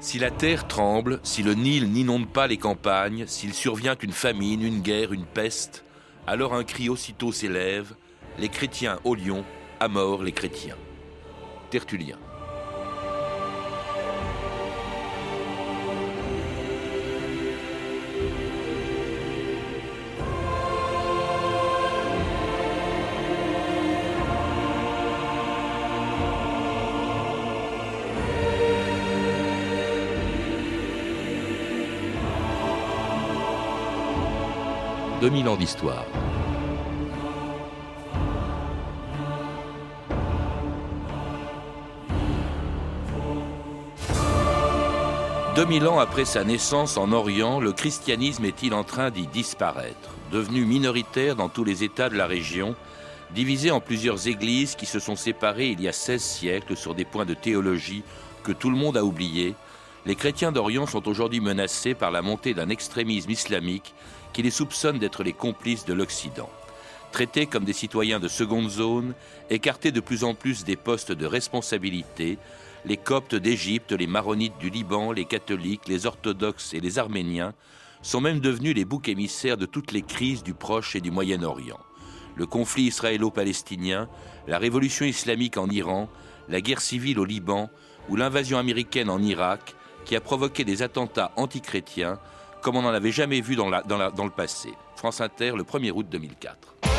Si la terre tremble, si le Nil n'inonde pas les campagnes, s'il survient une famine, une guerre, une peste, alors un cri aussitôt s'élève Les chrétiens au lion, à mort les chrétiens. Tertullien. 2000 ans d'histoire. Deux mille ans après sa naissance en Orient, le christianisme est-il en train d'y disparaître? Devenu minoritaire dans tous les États de la région, divisé en plusieurs églises qui se sont séparées il y a 16 siècles sur des points de théologie que tout le monde a oubliés, les chrétiens d'Orient sont aujourd'hui menacés par la montée d'un extrémisme islamique qui les soupçonne d'être les complices de l'Occident. Traités comme des citoyens de seconde zone, écartés de plus en plus des postes de responsabilité, les coptes d'Égypte, les maronites du Liban, les catholiques, les orthodoxes et les arméniens sont même devenus les boucs émissaires de toutes les crises du Proche et du Moyen-Orient. Le conflit israélo-palestinien, la révolution islamique en Iran, la guerre civile au Liban ou l'invasion américaine en Irak, qui a provoqué des attentats antichrétiens, comme on n'en avait jamais vu dans, dans le passé. France Inter, le 1er août 2004.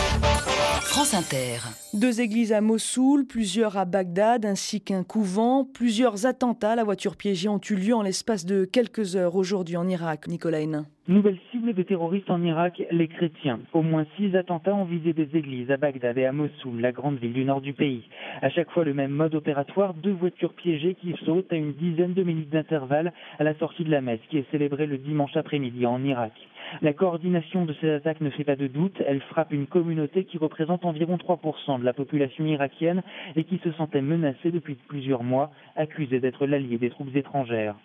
France Inter. Deux églises à Mossoul, plusieurs à Bagdad, ainsi qu'un couvent. Plusieurs attentats à la voiture piégée ont eu lieu en l'espace de quelques heures aujourd'hui en Irak. Nicolas Hénin. Nouvelle cible de terroristes en Irak, les chrétiens. Au moins six attentats ont visé des églises à Bagdad et à Mossoul, la grande ville du nord du pays. À chaque fois le même mode opératoire, deux voitures piégées qui sautent à une dizaine de minutes d'intervalle à la sortie de la messe qui est célébrée le dimanche après-midi en Irak. La coordination de ces attaques ne fait pas de doute. Elle frappe une communauté qui représente environ 3% de la population irakienne et qui se sentait menacée depuis plusieurs mois, accusée d'être l'allié des troupes étrangères.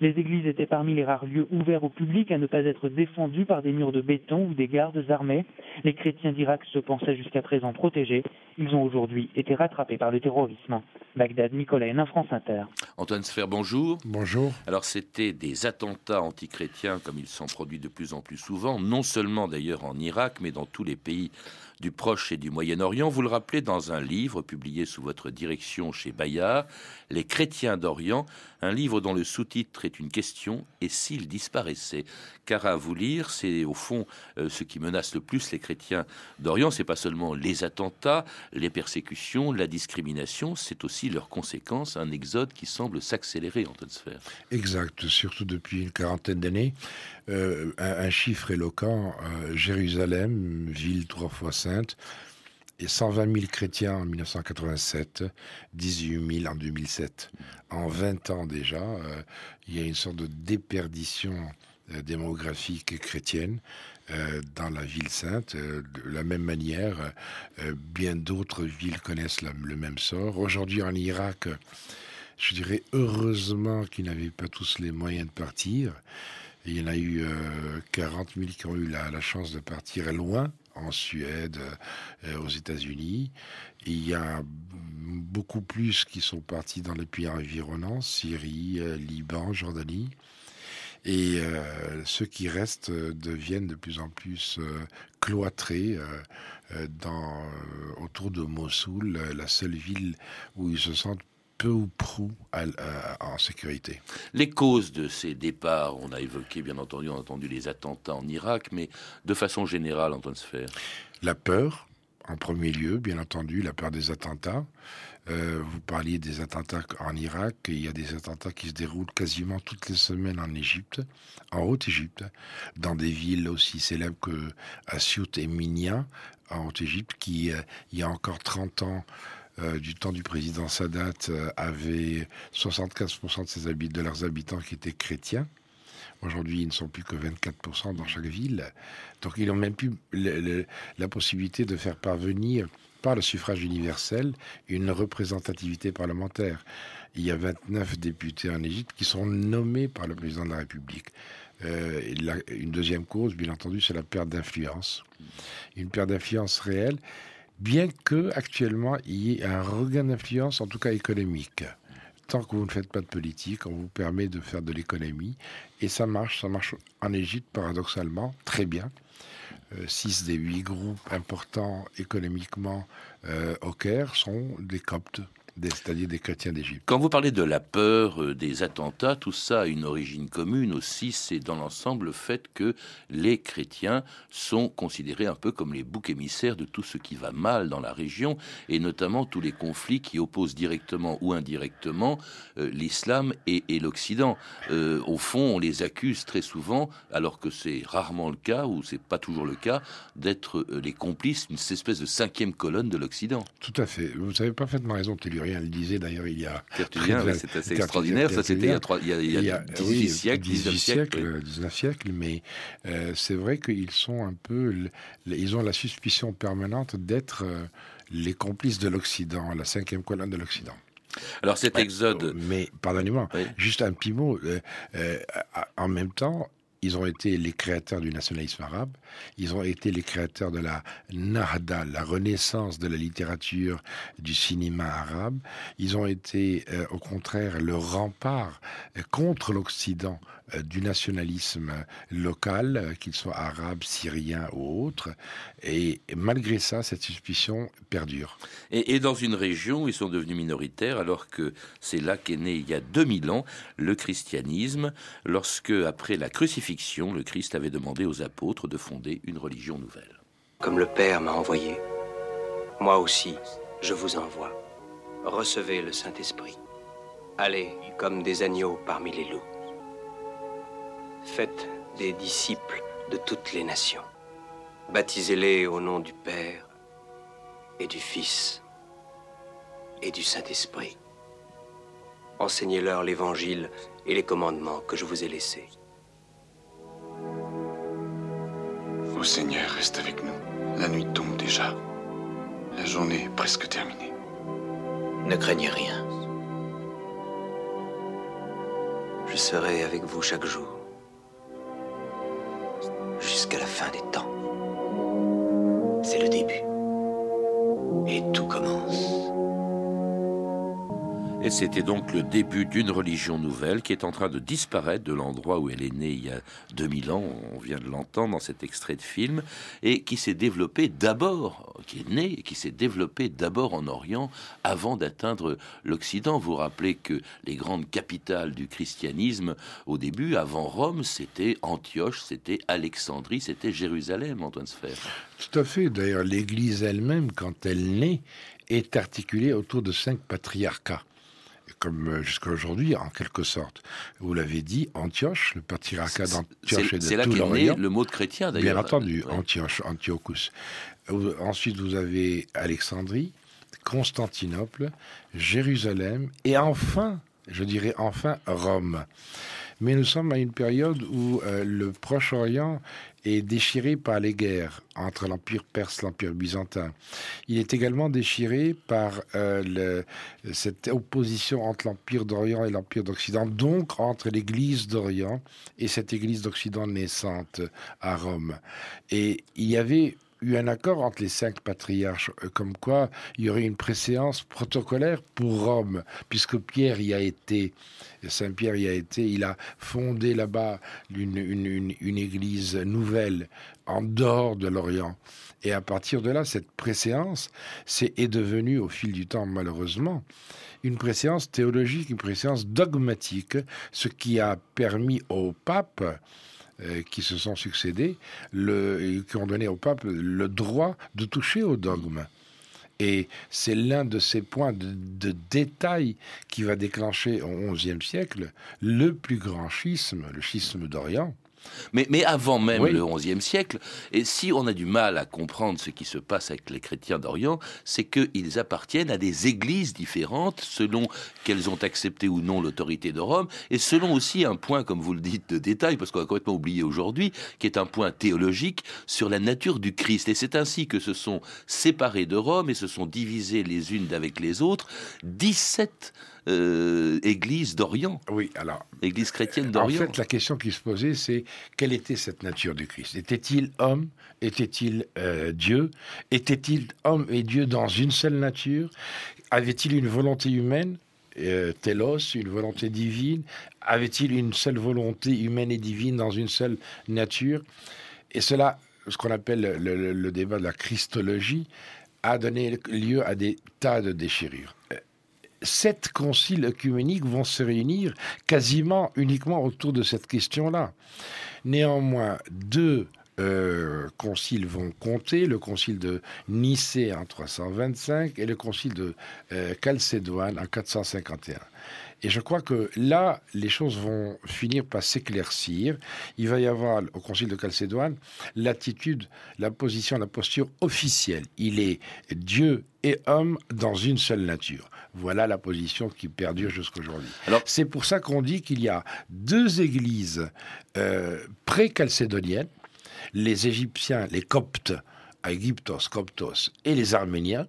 Les églises étaient parmi les rares lieux ouverts au public à ne pas être défendus par des murs de béton ou des gardes armés. Les chrétiens d'Irak se pensaient jusqu'à présent protégés. Ils ont aujourd'hui été rattrapés par le terrorisme. Bagdad, Nicolas Hénin, France Inter. Antoine Sfer, bonjour. Bonjour. Alors, c'était des attentats antichrétiens comme ils sont produits de plus en plus souvent, non seulement d'ailleurs en Irak, mais dans tous les pays du Proche et du Moyen-Orient. Vous le rappelez dans un livre publié sous votre direction chez Bayard, Les chrétiens d'Orient, un livre dont le sous-titre est une question et s'ils disparaissaient Car à vous lire, c'est au fond euh, ce qui menace le plus les chrétiens d'Orient. C'est pas seulement les attentats, les persécutions, la discrimination, c'est aussi leurs conséquences, un exode qui semble s'accélérer en sphère. Exact, surtout depuis une quarantaine d'années. Euh, un, chiffre éloquent, euh, Jérusalem, ville trois fois sainte, et 120 000 chrétiens en 1987, 18 000 en 2007. En 20 ans déjà, euh, il y a une sorte de déperdition démographique chrétienne dans la ville sainte. de la même manière, bien d'autres villes connaissent le même sort. Aujourd'hui en Irak, je dirais heureusement qu'ils n'avaient pas tous les moyens de partir il y en a eu 40 euh, 000 qui ont eu la, chance de partir loin, en Suède, euh, aux États-Unis. Il y a beaucoup plus qui sont partis dans les pays environnants, Syrie, euh, Liban, Jordanie. Et ceux qui restent deviennent de plus en plus cloîtrés dans, autour de Mossoul, la seule ville où ils se sentent peu ou prou en sécurité. Les causes de ces départs, on a évoqué bien entendu, on a entendu les attentats en Irak, mais de façon générale, Antoine Sfer La peur, en premier lieu, bien entendu, la peur des attentats. Euh, vous parliez des attentats en Irak, il y a des attentats qui se déroulent quasiment toutes les semaines en Égypte, en Haute-Égypte, dans des villes aussi célèbres que Assiout et Minya, en Haute-Égypte, qui, euh, il y a encore 30 ans, euh, du temps du président Sadat euh, avait 75% de, leurs habitants qui étaient chrétiens. Aujourd'hui, ils ne sont plus que 24% dans chaque ville. Donc, ils n'ont même plus la possibilité de faire parvenir, par le suffrage universel, une représentativité parlementaire. Il y a 29 députés en Égypte qui sont nommés par le président de la République. Euh, une deuxième cause, bien entendu, c'est la perte d'influence. Une perte d'influence réelle bien que actuellement il y ait un regain d'influence, en tout cas économique. tant que vous ne faites pas de politique, on vous permet de faire de l'économie. Et ça marche, ça marche en Égypte paradoxalement très bien. Euh, six des huit groupes importants économiquement euh, au Caire sont des coptes c'est-à-dire des chrétiens d'Égypte. Quand vous parlez de la peur, euh, des attentats, tout ça a une origine commune aussi, c'est dans l'ensemble le fait que les chrétiens sont considérés un peu comme les boucs émissaires de tout ce qui va mal dans la région, et notamment tous les conflits qui opposent directement ou indirectement euh, l'islam et, l'Occident. Euh, au fond, on les accuse très souvent, alors que c'est rarement le cas, ou c'est pas toujours le cas, d'être les complices d'une espèce de cinquième colonne de l'Occident. Tout à fait. Vous avez parfaitement raison, Tellur rien le disait d'ailleurs il y a. c'est assez extraordinaire. Ça, c'était il, y a, 18 siècles, 19 siècles. 19 siècles, mais euh, c'est vrai qu'ils sont un peu. Ils ont la suspicion permanente d'être euh, les complices de l'Occident, la cinquième colonne de l'Occident. Alors cet exode. Mais pardonnez-moi, juste un petit mot. Euh, en même temps, ils ont été les créateurs du nationalisme arabe, ils ont été les créateurs de la Nahda, la renaissance de la littérature, du cinéma arabe, ils ont été euh, au contraire le rempart euh, contre l'Occident du nationalisme local, qu'il soit arabe, syrien ou autre. Et malgré ça, cette suspicion perdure. Et, dans une région où ils sont devenus minoritaires, alors que c'est là qu'est né il y a 2000 ans le christianisme, lorsque, après la crucifixion, le Christ avait demandé aux apôtres de fonder une religion nouvelle. Comme le Père m'a envoyé, moi aussi, je vous envoie. Recevez le Saint-Esprit. Allez comme des agneaux parmi les loups. Faites des disciples de toutes les nations. Baptisez-les au nom du Père et du Fils et du Saint-Esprit. Enseignez-leur l'Évangile et les commandements que je vous ai laissés. Ô Seigneur, reste avec nous. La nuit tombe déjà. La journée est presque terminée. Ne craignez rien. Je serai avec vous chaque jour jusqu'à la fin des temps. C'est le début. Et c'était donc le début d'une religion nouvelle qui est en train de disparaître de l'endroit où elle est née il y a 2000 ans, on vient de l'entendre dans cet extrait de film, et qui s'est développée d'abord, qui est née, qui s'est développée d'abord en Orient avant d'atteindre l'Occident. Vous rappelez que les grandes capitales du christianisme au début, avant Rome, c'était Antioche, c'était Alexandrie, c'était Jérusalem, Antoine Sfer. Tout à fait. D'ailleurs, l'Église elle-même, quand elle naît, est articulée autour de cinq patriarcats comme euh, jusqu'à aujourd'hui, en quelque sorte. Vous l'avez dit, Antioche, le patriarcat d'Antioche et de C'est là qu'est né le mot de chrétien, d'ailleurs. Bien entendu, Antioche, Antiochus. Ensuite, vous avez Alexandrie, Constantinople, Jérusalem, et enfin, je dirais enfin, Rome. Mais nous sommes à une période où euh, le Proche-Orient est déchiré par les guerres entre l'Empire perse l'Empire byzantin. Il est également déchiré par euh, cette opposition entre l'Empire d'Orient et l'Empire d'Occident, donc entre l'Église d'Orient et cette Église d'Occident naissante à Rome. Et il y avait eu un accord entre les cinq patriarches, euh, comme quoi il y aurait une préséance protocolaire pour Rome, puisque Pierre y a été, Saint-Pierre y a été, il a fondé là-bas une, église nouvelle en dehors de l'Orient. Et à partir de là, cette préséance c'est, est devenue, au fil du temps, malheureusement, une préséance théologique, une préséance dogmatique, ce qui a permis au pape qui se sont succédés, qui ont donné au pape le droit de toucher au dogme. Et c'est l'un de ces points de, de, détail qui va déclencher au XIe siècle le plus grand schisme, le schisme d'Orient, mais, avant même le XIe siècle, et si on a du mal à comprendre ce qui se passe avec les chrétiens d'Orient, c'est qu'ils appartiennent à des églises différentes selon qu'elles ont accepté ou non l'autorité de Rome, et selon aussi un point, comme vous le dites, de détail, parce qu'on a complètement oublié aujourd'hui, qui est un point théologique sur la nature du Christ. Et c'est ainsi que se sont séparés de Rome et se sont divisés les unes avec les autres 17 euh, Église d'Orient. Oui, alors. Église chrétienne d'Orient. En fait, la question qui se posait, c'est quelle était cette nature du Christ? Était-il homme? Était-il euh, Dieu? Était-il homme et Dieu dans une seule nature? Avait-il une volonté humaine? Euh, telos, une volonté divine? Avait-il une seule volonté humaine et divine dans une seule nature? Et cela, ce qu'on appelle le, débat de la christologie, a donné lieu à des tas de déchirures. Sept conciles œcuméniques vont se réunir quasiment uniquement autour de cette question-là. Néanmoins, deux euh, conciles vont compter, le concile de Nicée en 325 et le concile de euh, Chalcédoine en 451. Et je crois que là, les choses vont finir par s'éclaircir. Il va y avoir au Concile de Chalcédoine l'attitude, la position, la posture officielle. Il est Dieu et homme dans une seule nature. Voilà la position qui perdure jusqu'aujourd'hui. C'est pour ça qu'on dit qu'il y a deux églises euh, pré-chalcédoniennes, les Égyptiens, les Coptes, Aegyptos, Coptos, et les Arméniens.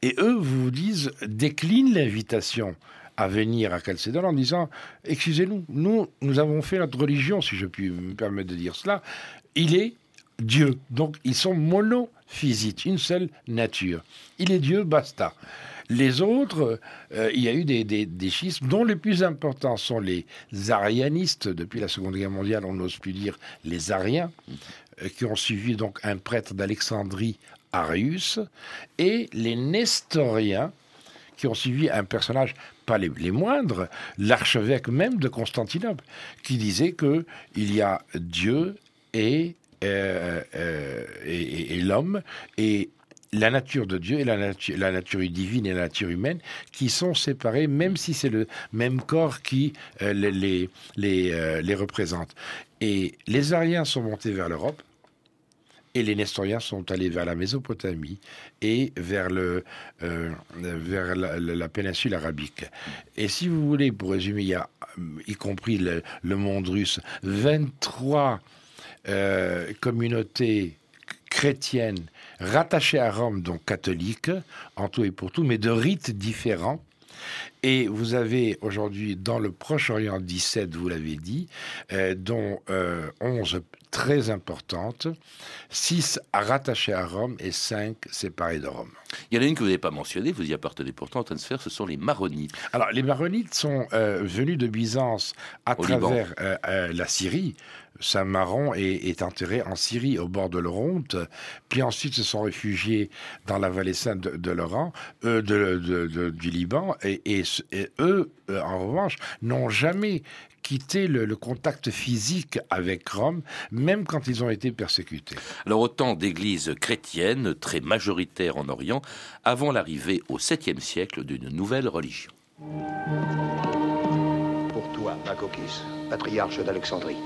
Et eux vous disent, déclinent l'invitation à venir à Chalcédoine en disant Excusez-nous, nous, nous avons fait notre religion, si je puis me permettre de dire cela. Il est Dieu. Donc, ils sont monophysites, une seule nature. Il est Dieu, basta. Les autres, euh, il y a eu des, des, schismes dont les plus importants sont les arianistes. Depuis la Seconde Guerre mondiale, on n'ose plus dire les ariens, euh, qui ont suivi donc un prêtre d'Alexandrie, Arius, et les nestoriens, qui ont suivi un personnage pas les, moindres, l'archevêque même de Constantinople, qui disait que il y a Dieu et, euh, euh, et, l'homme et la nature de Dieu et la, nature, la nature divine et la nature humaine qui sont séparés, même si c'est le même corps qui euh, les, les, les représente. Et les Ariens sont montés vers l'Europe, et les Nestoriens sont allés vers la Mésopotamie et vers, le, euh, vers la, péninsule arabique. Et si vous voulez, pour résumer, il y a, y compris le, monde russe, 23 euh, communautés chrétiennes rattachées à Rome, donc catholiques, en tout et pour tout, mais de rites différents. Et vous avez aujourd'hui dans le Proche-Orient 17, vous l'avez dit, euh, dont 11 très importantes, 6 rattachées à Rome et 5 séparées de Rome. Il y en a une que vous n'avez pas mentionnée, vous y appartenez pourtant en train de se faire, ce sont les Maronites. Alors, les Maronites sont euh, venus de Byzance à travers euh, euh, la Syrie. Saint Maron est, enterré en Syrie, au bord de l'Oronte, puis ensuite se sont réfugiés dans la vallée sainte de, l'Oran, du Liban, et, et eux, en revanche, n'ont jamais quitté le, contact physique avec Rome, même quand ils ont été persécutés. Alors autant d'églises chrétiennes très majoritaires en Orient avant l'arrivée au 7e siècle d'une nouvelle religion. Pour toi, Makokis, patriarche d'Alexandrie.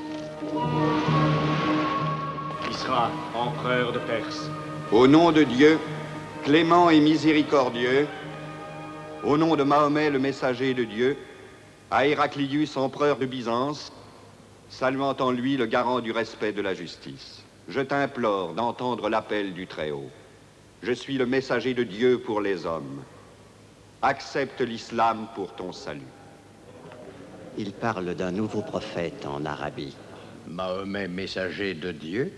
Qui sera empereur de Perse Au nom de Dieu, clément et miséricordieux, au nom de Mahomet, le messager de Dieu, à Héraclius, empereur de Byzance, saluant en lui le garant du respect de la justice. Je t'implore d'entendre l'appel du Très-Haut. Je suis le messager de Dieu pour les hommes. Accepte l'islam pour ton salut. Il parle d'un nouveau prophète en Arabie. Mahomet, messager de Dieu?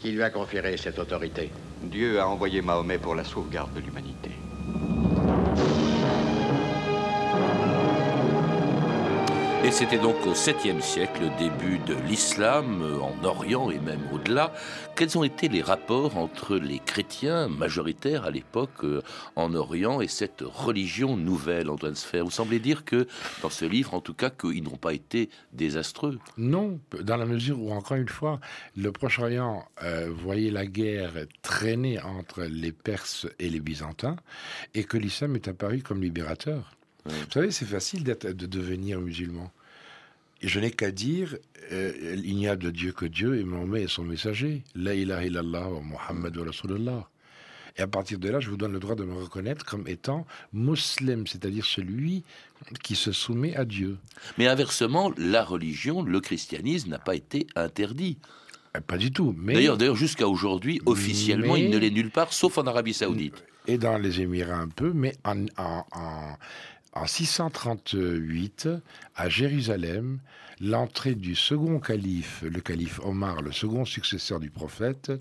Qui lui a conféré cette autorité? Dieu a envoyé Mahomet pour la sauvegarde de l'humanité. Et c'était donc au 7e siècle, le début de l'islam en Orient et même au-delà. Quels ont été les rapports entre les chrétiens majoritaires à l'époque euh, en Orient et cette religion nouvelle, Antoine Sfer? Vous semblez dire que, dans ce livre en tout cas, qu'ils n'ont pas été désastreux. Non, dans la mesure où, encore une fois, le Proche-Orient euh, voyait la guerre traîner entre les Perses et les Byzantins et que l'islam est apparu comme libérateur. Vous savez, c'est facile de devenir musulman. Et je n'ai qu'à dire, euh, il n'y a de Dieu que Dieu et Mohammed est son messager. La ilaha illallah wa Muhammad wa Rasulullah. Et à partir de là, je vous donne le droit de me reconnaître comme étant musulman, c'est-à-dire celui qui se soumet à Dieu. Mais inversement, la religion, le christianisme n'a pas été interdit. Euh, pas du tout. D'ailleurs, d'ailleurs jusqu'à aujourd'hui, officiellement, il ne l'est nulle part, sauf en Arabie Saoudite. Et dans les Émirats un peu, mais en, en, en en 638, à Jérusalem, l'entrée du second calife, le calife Omar, le second successeur du prophète,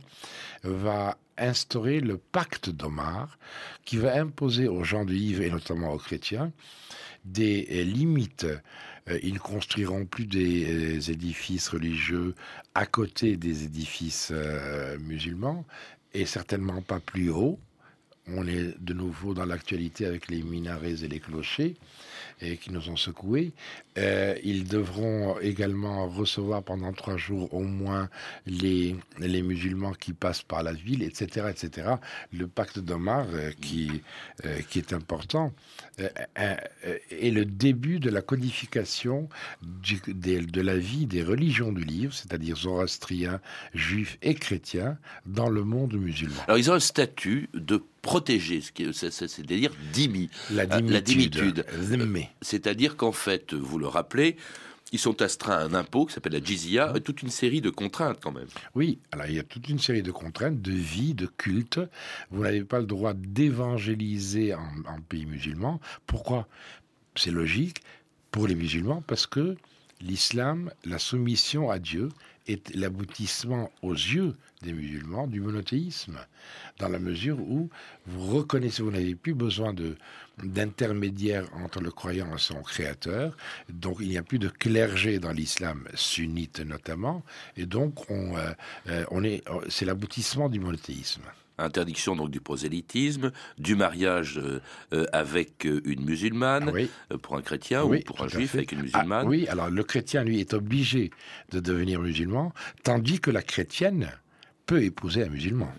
va instauré le pacte d'Omar qui va imposer aux gens du livre et notamment aux chrétiens des euh, limites. Euh, ils ne construiront plus des euh, édifices religieux à côté des édifices musulmans et certainement pas plus haut. On est de nouveau dans l'actualité avec les minarets et les clochers qui nous ont secoués. Euh, ils devront également recevoir pendant trois jours au moins les, les musulmans qui passent par la ville, etc. etc. Le pacte d'Omar, euh, qui, euh, qui est important, est le début de la codification de la vie des religions du livre, c'est-à-dire zoroastriens, juifs et chrétiens, dans le monde musulman. Alors ils ont un statut de protégé, c'est-à-dire dhimmi. La dimitude. C'est-à-dire qu'en fait, vous le rappelez, ils sont astreints à un impôt qui s'appelle la jizya, toute une série de contraintes quand même. Oui, alors il y a toute une série de contraintes de vie, de culte. Vous n'avez pas le droit d'évangéliser en, en, pays musulman. Pourquoi? C'est logique pour les musulmans parce que l'islam, la soumission à Dieu, est l'aboutissement aux yeux des musulmans du monothéisme, dans la mesure où vous reconnaissez, vous n'avez plus besoin de d'intermédiaire entre le croyant et son créateur, donc il n'y a plus de clergé dans l'islam sunnite notamment, et donc on, euh, euh, on est, c'est l'aboutissement du monothéisme. Interdiction donc du prosélytisme, du mariage euh, avec une musulmane pour un chrétien ou pour un juif avec une musulmane. Ah, oui, alors le chrétien lui est obligé de devenir musulman, tandis que la chrétienne peut épouser un musulman.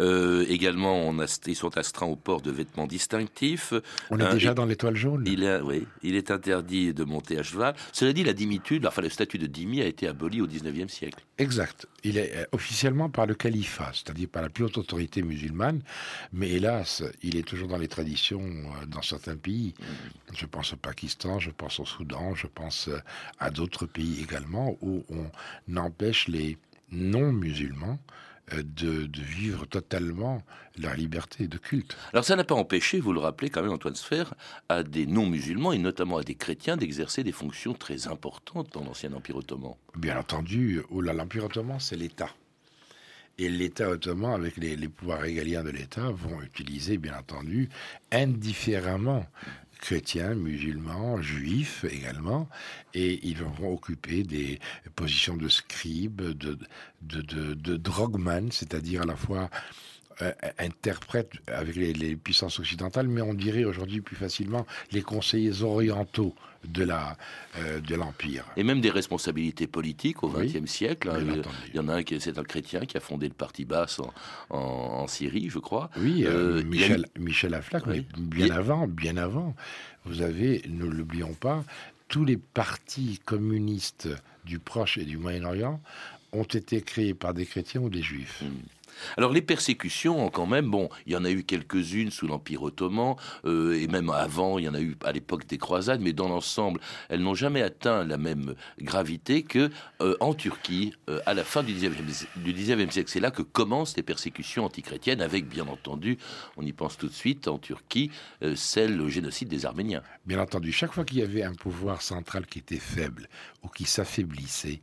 Euh, également, on a, ils sont astreints au port de vêtements distinctifs. On est déjà dans l'étoile jaune. Il est, oui, il est interdit de monter à cheval. Cela dit, la dimitude, enfin le statut de dhimmi a été aboli au 19e siècle. Exact. Il est euh, officiellement par le califat, c'est-à-dire par la plus haute autorité musulmane, mais hélas, il est toujours dans les traditions euh, dans certains pays. Mm. Je pense au Pakistan, je pense au Soudan, je pense à d'autres pays également où on empêche les non-musulmans euh, de, vivre totalement leur liberté de culte. Alors ça n'a pas empêché, vous le rappelez quand même Antoine Sfer, à des non-musulmans et notamment à des chrétiens d'exercer des fonctions très importantes dans l'ancien Empire ottoman. Bien entendu, oh l'Empire ottoman c'est l'État. Et l'État ottoman, avec les, les pouvoirs régaliens de l'État, vont utiliser, bien entendu, indifféremment chrétiens, musulmans, juifs également, et ils vont occuper des positions de scribe, de, de, de, c'est-à-dire à la fois euh, interprète avec les, puissances occidentales, mais on dirait aujourd'hui plus facilement les conseillers orientaux de la euh, de l'empire. Et même des responsabilités politiques au XXe siècle. Hein, il y en a un qui c'est un chrétien qui a fondé le parti basse en, en, Syrie, je crois. Oui, euh, Michel, Michel Aflaq, mais bien avant, bien avant. Vous avez, ne l'oublions pas, tous les partis communistes du Proche et du Moyen-Orient ont été créés par des chrétiens ou des juifs. Hmm. Alors les persécutions, quand même, bon, il y en a eu quelques-unes sous l'Empire ottoman, euh, et même avant, il y en a eu à l'époque des croisades, mais dans l'ensemble, elles n'ont jamais atteint la même gravité que euh, en Turquie, euh, à la fin du 19e, siècle. C'est là que commencent les persécutions antichrétiennes, avec, bien entendu, on y pense tout de suite, en Turquie, celle, le génocide des Arméniens. Bien entendu, chaque fois qu'il y avait un pouvoir central qui était faible ou qui s'affaiblissait,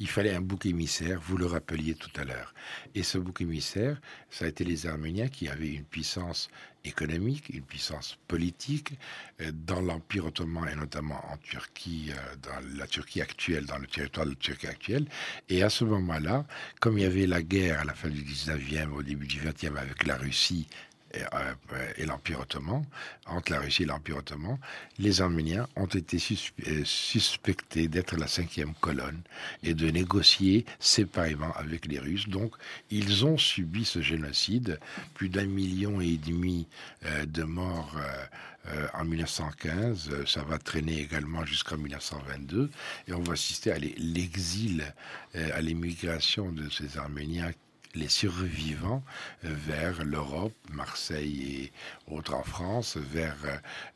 il fallait un bouc émissaire, vous le rappeliez tout à l'heure. Et ce bouc émissaire, ça a été les Arméniens qui avaient une puissance économique, une puissance politique euh, dans l'Empire ottoman et notamment en Turquie, euh, dans la Turquie actuelle, dans le territoire de la Turquie actuelle. Et à ce moment-là, comme il y avait la guerre à la fin du 19e, au début du 20e avec la Russie euh, et, l'Empire ottoman, entre la Russie et l'Empire ottoman, les Arméniens ont été euh, suspectés d'être la cinquième colonne et de négocier séparément avec les Russes. Donc, ils ont subi ce génocide, plus d'un million et demi euh, de morts. en 1915, ça va traîner également jusqu'en 1922, et on va assister à l'exil, à l'émigration de ces Arméniens les survivants euh, vers l'Europe, Marseille et autres en France, vers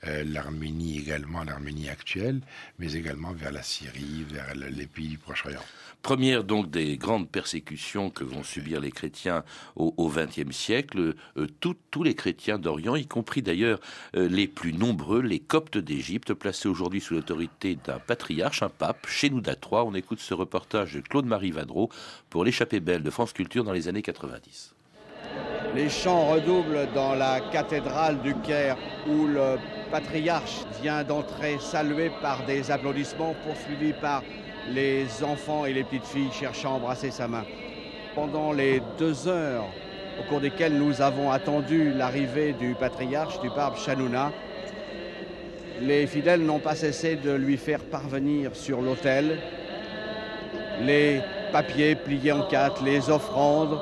euh, l'Arménie également, l'Arménie actuelle, mais également vers la Syrie, vers les pays du Proche-Orient. Première donc des grandes persécutions que vont subir les chrétiens au XXe siècle, euh, tous les chrétiens d'Orient, y compris d'ailleurs les plus nombreux, les Coptes d'Égypte, placés aujourd'hui sous l'autorité d'un patriarche, un pape, chez nous d'A3. On écoute ce reportage de Claude-Marie Vadreau pour l'échappée belle de France Culture dans les années 90. Les chants redoublent dans la cathédrale du Caire où le patriarche vient d'entrer salué par des applaudissements poursuivis par les enfants et les petites filles cherchant à embrasser sa main. Pendant les deux heures au cours desquelles nous avons attendu l'arrivée du patriarche, du pape Chanouna, les fidèles n'ont pas cessé de lui faire parvenir sur l'autel les papiers pliés en quatre, les offrandes,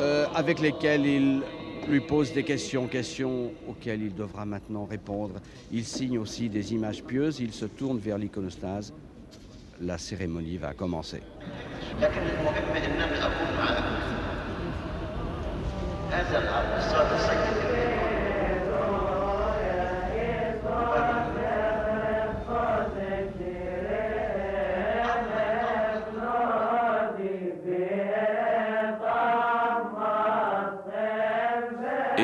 euh, avec lesquels il lui pose des questions, questions auxquelles il devra maintenant répondre. Il signe aussi des images pieuses, il se tourne vers l'iconostase. La cérémonie va commencer.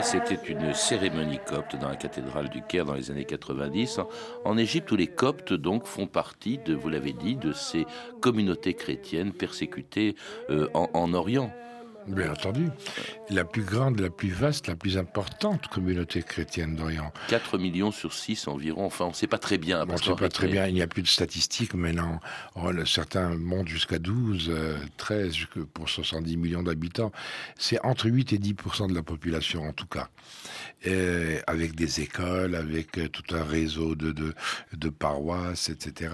C'était une cérémonie copte dans la cathédrale du Caire dans les années 90, en Égypte où les coptes donc font partie de, vous l'avez dit, de ces communautés chrétiennes persécutées euh, en, en Orient. Bien entendu. La plus grande, la plus vaste, la plus importante communauté chrétienne d'Orient. 4 millions sur 6 environ. Enfin, on ne sait pas très bien. on ne sait pas très bien. Il n'y a plus de statistiques maintenant. Oh, certains montent jusqu'à 12, 13, euh, pour 70 millions d'habitants. C'est entre 8 et 10% de la population, en tout cas. Et avec des écoles, avec euh, tout un réseau de, de, de paroisses, etc.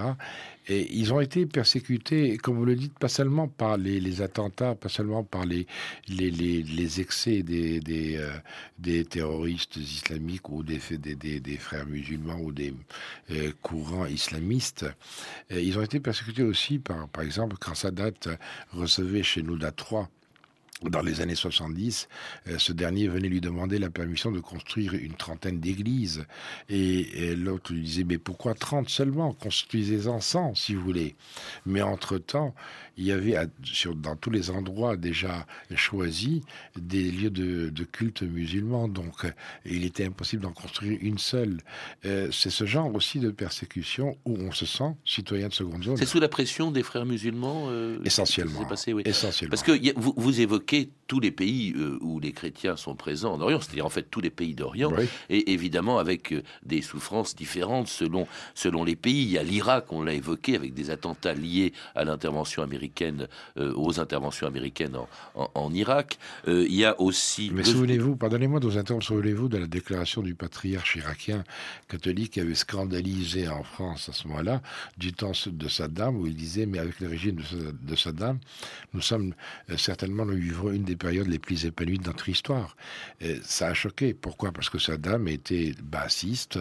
Et ils ont été persécutés, comme vous le dites, pas seulement par les, attentats, pas seulement par les, les, excès des, euh, des, terroristes islamiques ou des, des, frères musulmans ou des euh, courants islamistes. ils ont été persécutés aussi par, par exemple, quand Sadat recevait chez nous III dans les années 70, euh, ce dernier venait lui demander la permission de construire une trentaine d'églises. Et, l'autre lui disait, mais pourquoi 30 seulement? Construisez-en 100 si vous voulez. Mais entre-temps, il y avait sur, dans tous les endroits déjà choisis des lieux de, culte musulmans. Donc il était impossible d'en construire une seule. Euh, c'est ce genre aussi de persécution où on se sent citoyen de seconde zone. C'est sous la pression des frères musulmans euh, Essentiellement. Passé, oui. Essentiellement. Parce que vous, vous évoquez tous les pays euh, où les chrétiens sont présents en Orient, c'est-à-dire en fait tous les pays d'Orient, et évidemment avec euh, des souffrances différentes selon, selon les pays. Il y a l'Irak, on l'a évoqué, avec des attentats liés à l'intervention américaine, euh, aux interventions américaines en, en, Irak. il y a aussi... Mais souvenez-vous, pardonnez-moi de vous interrompre, souvenez-vous de la déclaration du patriarche irakien catholique qui avait scandalisé en France à ce moment-là, du temps de Saddam, où il disait, mais avec le régime de, de Saddam, nous sommes certainement, nous une des périodes les plus épanouies de notre histoire. ça a choqué. Pourquoi? Parce que Saddam était bassiste,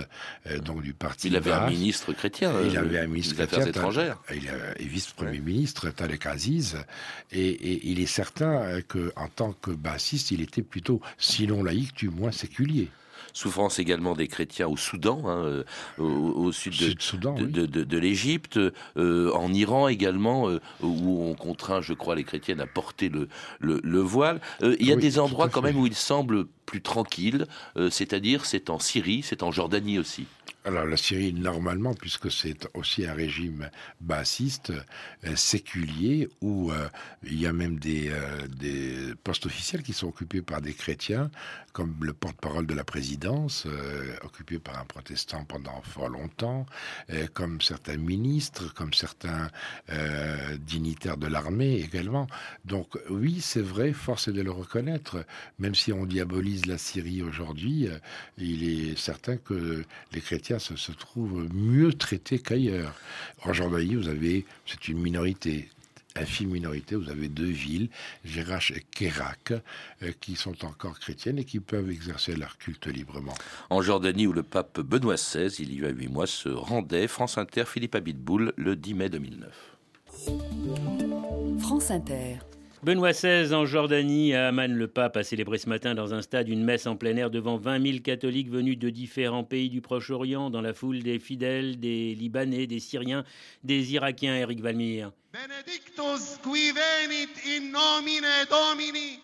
euh, donc du parti. Il avait un ministre chrétien. il avait un ministre des Affaires étrangères. Il est vice-premier ministre, Talek Aziz, et, il est certain euh, que en tant que bassiste, il était plutôt, sinon laïque, du moins séculier souffrance également des chrétiens au Soudan, hein, euh, au, sud de, de, l'Égypte, euh, en Iran également, euh, où on contraint, je crois, les chrétiennes à porter le, le, voile. il y a des endroits quand même où il semble plus tranquille, c'est-à-dire c'est en Syrie, c'est en Jordanie aussi. Alors la Syrie, normalement, puisque c'est aussi un régime bassiste, euh, séculier, où euh, il y a même des, euh, des, postes officiels qui sont occupés par des chrétiens, comme le porte-parole de la présidence, occupé par un protestant pendant fort longtemps, comme certains ministres, comme certains dignitaires de l'armée également. Donc oui, c'est vrai, force est de le reconnaître, même si on diabolise la Syrie aujourd'hui, il est certain que les chrétiens se, se trouvent mieux traités qu'ailleurs. En Jordanie, vous avez, c'est une minorité, infime minorité, vous avez deux villes, Gérach et Kérak, euh, qui sont encore chrétiennes et qui peuvent exercer leur culte librement. En Jordanie, où le pape Benoît XVI, il y a huit mois, se rendait, France Inter, Philippe Abitboul, le 10 mai 2009. France Inter. Benoît XVI en Jordanie, à Amman, le pape a célébré ce matin dans un stade une messe en plein air devant 20 000 catholiques venus de différents pays du Proche-Orient, dans la foule des fidèles, des Libanais, des Syriens, des Irakiens, Eric Valmir.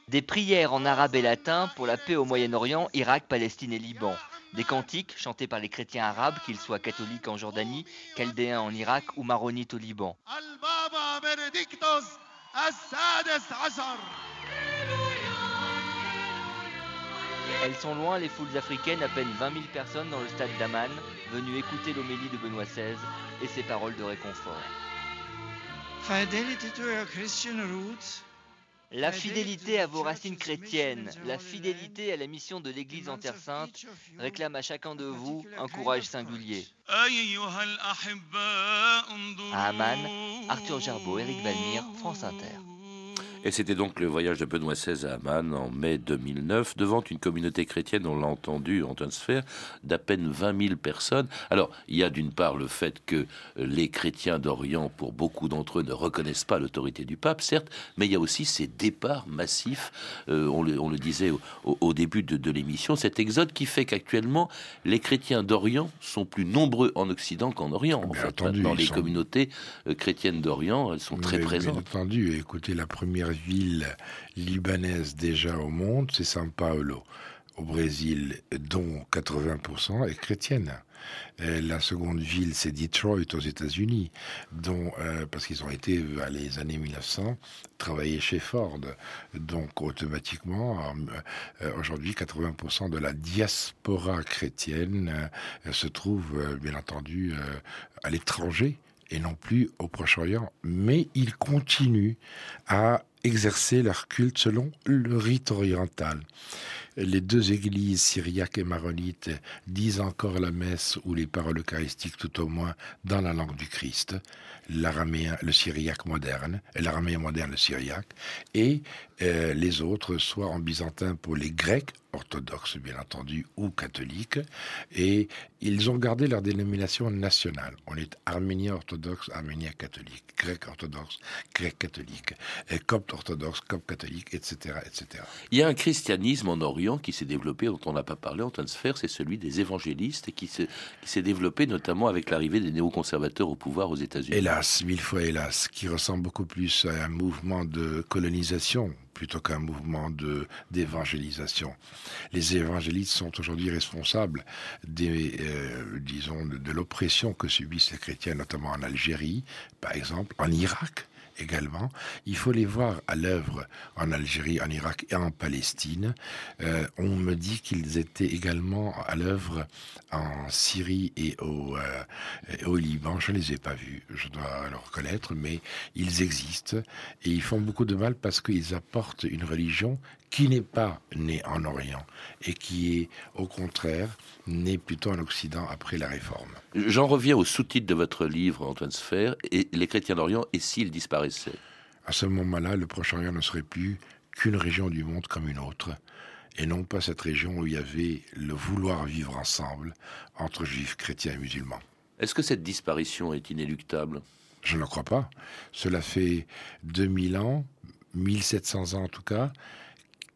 Des prières en arabe et latin pour la paix au Moyen-Orient, Irak, Palestine et Liban. Des cantiques chantés par les chrétiens arabes, qu'ils soient catholiques en Jordanie, chaldéens en Irak ou maronites au Liban. Elles sont loin, les foules africaines, à peine 20 000 personnes dans le stade d'Aman, venues écouter l'homélie de Benoît XVI et ses paroles de réconfort. La fidélité à vos racines chrétiennes, la fidélité à la mission de l'Église en Terre Sainte réclame à chacun de vous un courage singulier. À Amman, Arthur Gerbeau, Éric Valmire, France Inter. Et c'était donc le voyage de Benoît XVI à Amman en mai 2009, devant une communauté chrétienne, on l'a entendu, en sphère, d'à peine 20 000 personnes. Alors, il y a d'une part le fait que les chrétiens d'Orient, pour beaucoup d'entre eux, ne reconnaissent pas l'autorité du pape, certes, mais il y a aussi ces départs massifs, euh, on, le, disait au, début de, l'émission, cet exode qui fait qu'actuellement, les chrétiens d'Orient sont plus nombreux en Occident qu'en Orient. En fait, maintenant, les communautés euh, chrétiennes d'Orient, elles sont très présentes. Bien entendu, écoutez, la première ville libanaise déjà au monde, c'est São Paulo, au Brésil, dont 80% est chrétienne. la seconde ville, c'est Detroit aux États-Unis, dont euh, parce qu'ils ont été à les années 1900 travailler chez Ford, donc automatiquement euh, aujourd'hui 80% de la diaspora chrétienne euh, se trouve bien entendu à l'étranger et non plus au Proche-Orient, mais ils continuent à exercer leur culte selon le rite oriental. Les deux églises syriaques et maronites disent encore la messe ou les paroles eucharistiques tout au moins dans la langue du Christ, l'araméen, le syriaque moderne, l'araméen moderne, le syriaque, et euh, les autres soit en byzantin pour les grecs orthodoxes bien entendu ou catholiques et ils ont gardé leur dénomination nationale. On est arménien orthodoxe, arménien catholique, grec orthodoxe, grec catholique, et copte orthodoxe, copte catholique, etc., etc. Il y a un christianisme en Orient qui s'est développé, dont on n'a pas parlé, Antoine Sfer, c'est celui des évangélistes, et qui s'est développé notamment avec l'arrivée des néoconservateurs au pouvoir aux États-Unis. Hélas, mille fois hélas, qui ressemble beaucoup plus à un mouvement de colonisation plutôt qu'un mouvement d'évangélisation. Les évangélistes sont aujourd'hui responsables euh, de l'oppression que subissent les chrétiens, notamment en Algérie, par exemple, en Irak également. Il faut les voir à l'œuvre en Algérie, en Irak et en Palestine. Euh, on me dit qu'ils étaient également à l'œuvre en Syrie et au, euh, Liban. Je ne les ai pas vus, je dois le reconnaître, mais ils existent et ils font beaucoup de mal parce qu'ils apportent une religion qui n'est pas née en Orient et qui est au contraire née plutôt en Occident après la Réforme. J'en reviens au sous-titre de votre livre, Antoine Sfer, et les chrétiens d'Orient, et s'ils À ce moment-là, le Proche-Orient ne serait plus qu'une région du monde comme une autre, et non pas cette région où il y avait le vouloir vivre ensemble entre juifs, chrétiens et musulmans. Est-ce que cette disparition est inéluctable? Je ne crois pas. Cela fait 2000 ans, 1700 ans en tout cas,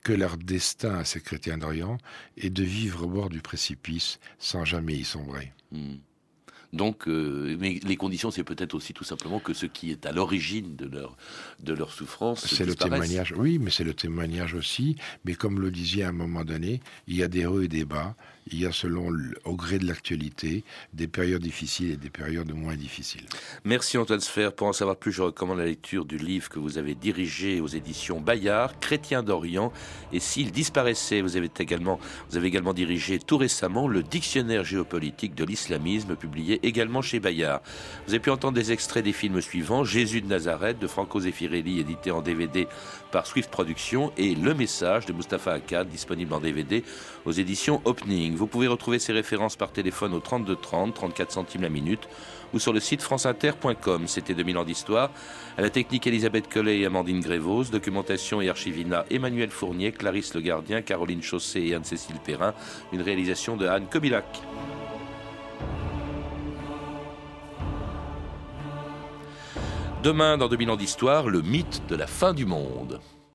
que leur destin à ces chrétiens d'Orient est de vivre au bord du précipice sans jamais y sombrer. Hmm. Donc, euh, mais les conditions, c'est peut-être aussi tout simplement que ce qui est à l'origine de leur, de leur souffrance. C'est le témoignage, oui, mais c'est le témoignage aussi. Mais comme le disiez à un moment donné, il y a des hauts et des bas. Il y a, selon au gré de l'actualité, des périodes difficiles et des périodes moins difficiles. Merci Antoine Sfer. Pour en savoir plus, je recommande la lecture du livre que vous avez dirigé aux éditions Bayard, Chrétien d'Orient. Et s'il disparaissait, vous avez également, vous avez également dirigé tout récemment le Dictionnaire géopolitique de l'islamisme, publié également chez Bayard. Vous avez pu entendre des extraits des films suivants Jésus de Nazareth de Franco Zeffirelli, édité en DVD par Swift Productions, et Le Message de Mustapha Akkad, disponible en DVD aux éditions Opening. Vous pouvez retrouver ces références par téléphone au 32 30, 34 centimes la minute, ou sur le site franceinter.com. C'était 2000 ans d'histoire. À la technique, Elisabeth Collet et Amandine Grévos. Documentation et archivina, Emmanuel Fournier, Clarisse Le Gardien, Caroline Chaussé et Anne-Cécile Perrin. Une réalisation de Anne Kobilac. Demain, dans 2000 ans d'histoire, le mythe de la fin du monde.